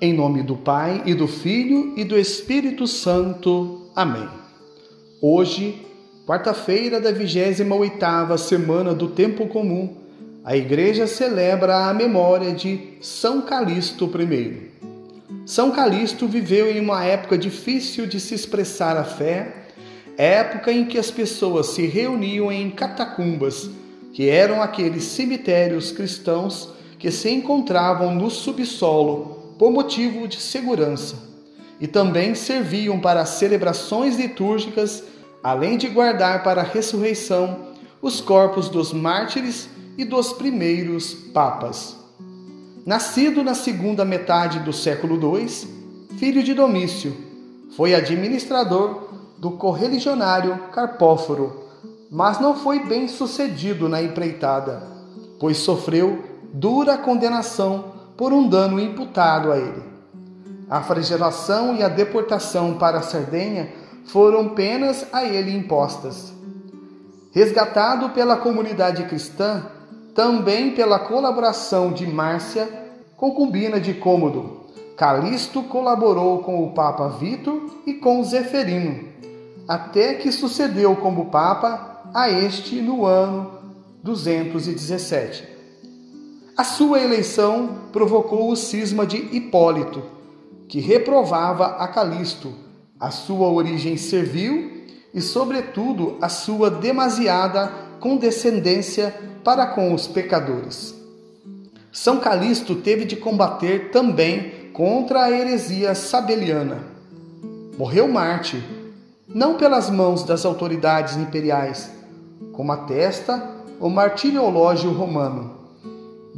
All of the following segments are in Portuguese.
Em nome do Pai e do Filho e do Espírito Santo. Amém. Hoje, quarta-feira da 28ª semana do tempo comum, a igreja celebra a memória de São Calixto I. São Calixto viveu em uma época difícil de se expressar a fé, época em que as pessoas se reuniam em catacumbas, que eram aqueles cemitérios cristãos que se encontravam no subsolo por motivo de segurança, e também serviam para celebrações litúrgicas, além de guardar para a ressurreição os corpos dos mártires e dos primeiros papas. Nascido na segunda metade do século II, filho de Domício, foi administrador do correligionário Carpóforo, mas não foi bem sucedido na empreitada, pois sofreu dura condenação por um dano imputado a ele. A flagelação e a deportação para a Sardenha foram penas a ele impostas. Resgatado pela comunidade cristã, também pela colaboração de Márcia, concubina de Cômodo, Calixto colaborou com o Papa Vitor e com Zeferino, até que sucedeu como Papa a este no ano 217. A sua eleição provocou o cisma de Hipólito, que reprovava a Calixto, a sua origem servil e, sobretudo, a sua demasiada condescendência para com os pecadores. São Calixto teve de combater também contra a heresia sabeliana. Morreu Marte, não pelas mãos das autoridades imperiais, como atesta o martiriológio romano,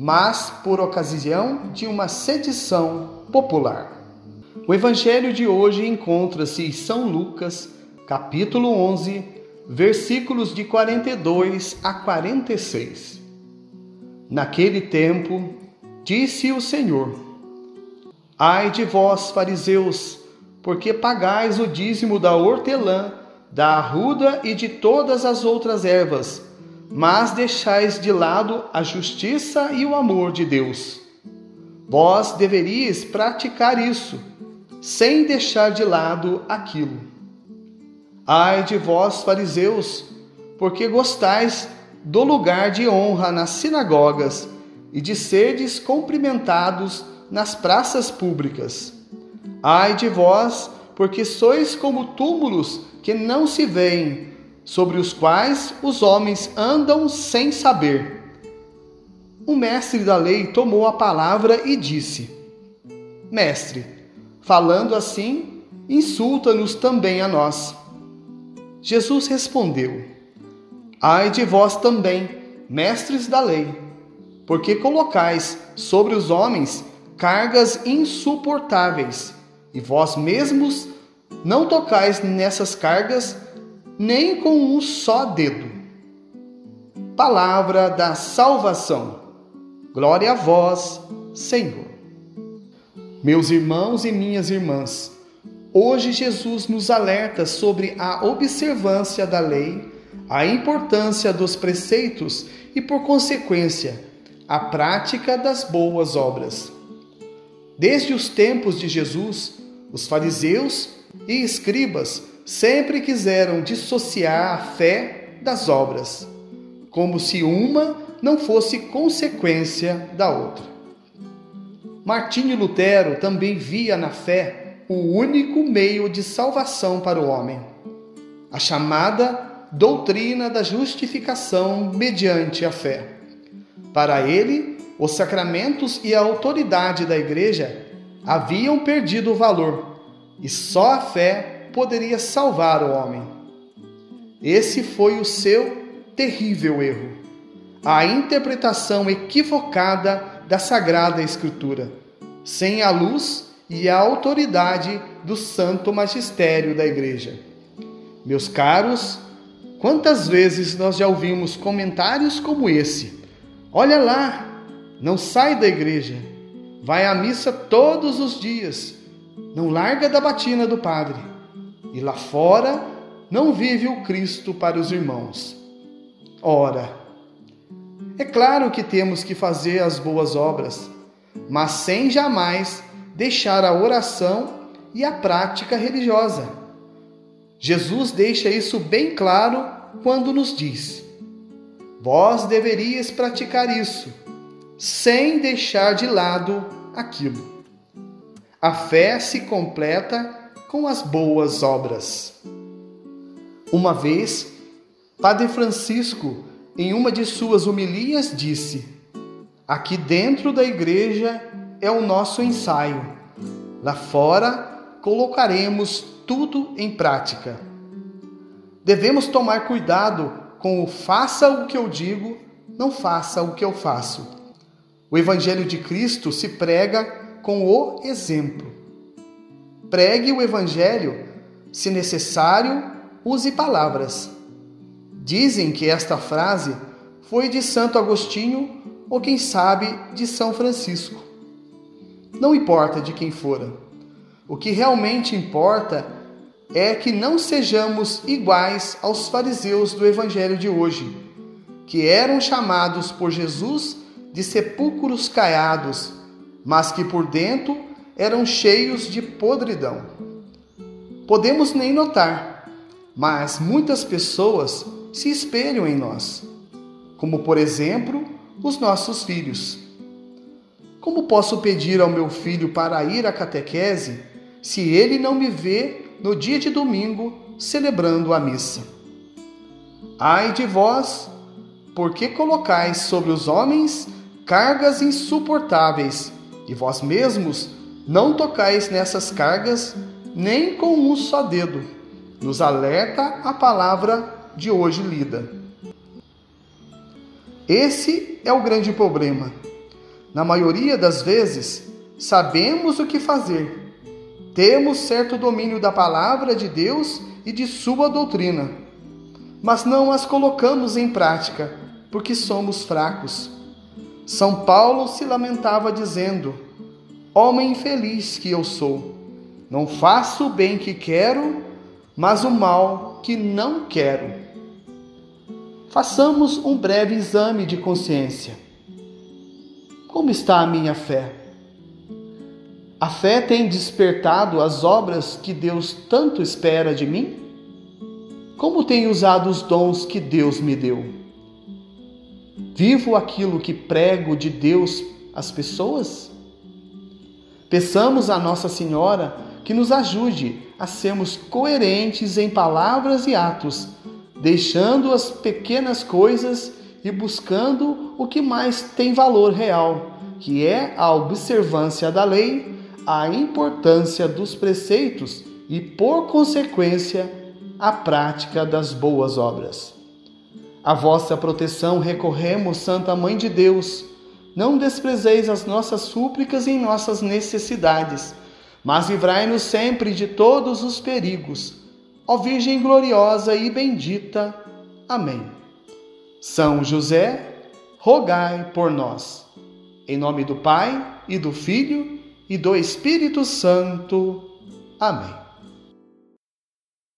mas por ocasião de uma sedição popular. O evangelho de hoje encontra-se em São Lucas, capítulo 11, versículos de 42 a 46. Naquele tempo, disse o Senhor: Ai de vós, fariseus, porque pagais o dízimo da hortelã, da arruda e de todas as outras ervas, mas deixais de lado a justiça e o amor de Deus. Vós deveríeis praticar isso, sem deixar de lado aquilo. Ai de vós, fariseus, porque gostais do lugar de honra nas sinagogas e de serdes cumprimentados nas praças públicas. Ai de vós, porque sois como túmulos que não se veem sobre os quais os homens andam sem saber. O mestre da lei tomou a palavra e disse: Mestre, falando assim, insulta-nos também a nós. Jesus respondeu: Ai de vós também, mestres da lei, porque colocais sobre os homens cargas insuportáveis, e vós mesmos não tocais nessas cargas nem com um só dedo. Palavra da salvação. Glória a vós, Senhor. Meus irmãos e minhas irmãs, hoje Jesus nos alerta sobre a observância da lei, a importância dos preceitos e, por consequência, a prática das boas obras. Desde os tempos de Jesus, os fariseus e escribas sempre quiseram dissociar a fé das obras, como se uma não fosse consequência da outra. Martinho Lutero também via na fé o único meio de salvação para o homem, a chamada doutrina da justificação mediante a fé. Para ele, os sacramentos e a autoridade da Igreja haviam perdido o valor, e só a fé poderia salvar o homem. Esse foi o seu terrível erro, a interpretação equivocada da Sagrada Escritura, sem a luz e a autoridade do Santo Magistério da Igreja. Meus caros, quantas vezes nós já ouvimos comentários como esse? Olha lá, não sai da igreja, vai à missa todos os dias, não larga da batina do padre e lá fora não vive o Cristo para os irmãos. Ora, é claro que temos que fazer as boas obras, mas sem jamais deixar a oração e a prática religiosa. Jesus deixa isso bem claro quando nos diz: Vós deverias praticar isso, sem deixar de lado aquilo. A fé se completa com as boas obras. Uma vez, Padre Francisco, em uma de suas homilias, disse: Aqui dentro da igreja é o nosso ensaio. Lá fora colocaremos tudo em prática. Devemos tomar cuidado com o faça o que eu digo, não faça o que eu faço. O Evangelho de Cristo se prega com o exemplo. Pregue o Evangelho, se necessário, use palavras. Dizem que esta frase foi de Santo Agostinho ou, quem sabe, de São Francisco. Não importa de quem fora. O que realmente importa é que não sejamos iguais aos fariseus do Evangelho de hoje, que eram chamados por Jesus de sepulcros caiados, mas que por dentro eram cheios de podridão. Podemos nem notar, mas muitas pessoas se espelham em nós, como por exemplo os nossos filhos. Como posso pedir ao meu filho para ir à catequese se ele não me vê no dia de domingo celebrando a missa? Ai de vós, porque colocais sobre os homens cargas insuportáveis, e vós mesmos não tocais nessas cargas nem com um só dedo. Nos alerta a palavra de hoje lida. Esse é o grande problema. Na maioria das vezes, sabemos o que fazer. Temos certo domínio da palavra de Deus e de sua doutrina, mas não as colocamos em prática porque somos fracos. São Paulo se lamentava dizendo: Homem infeliz que eu sou, não faço o bem que quero, mas o mal que não quero. Façamos um breve exame de consciência. Como está a minha fé? A fé tem despertado as obras que Deus tanto espera de mim? Como tenho usado os dons que Deus me deu? Vivo aquilo que prego de Deus às pessoas? Peçamos a Nossa Senhora que nos ajude a sermos coerentes em palavras e atos deixando as pequenas coisas e buscando o que mais tem valor real, que é a observância da lei, a importância dos preceitos e, por consequência, a prática das boas obras. A vossa proteção recorremos, Santa Mãe de Deus. Não desprezeis as nossas súplicas em nossas necessidades, mas livrai-nos sempre de todos os perigos Ó Virgem gloriosa e bendita. Amém. São José, rogai por nós. Em nome do Pai, e do Filho, e do Espírito Santo. Amém.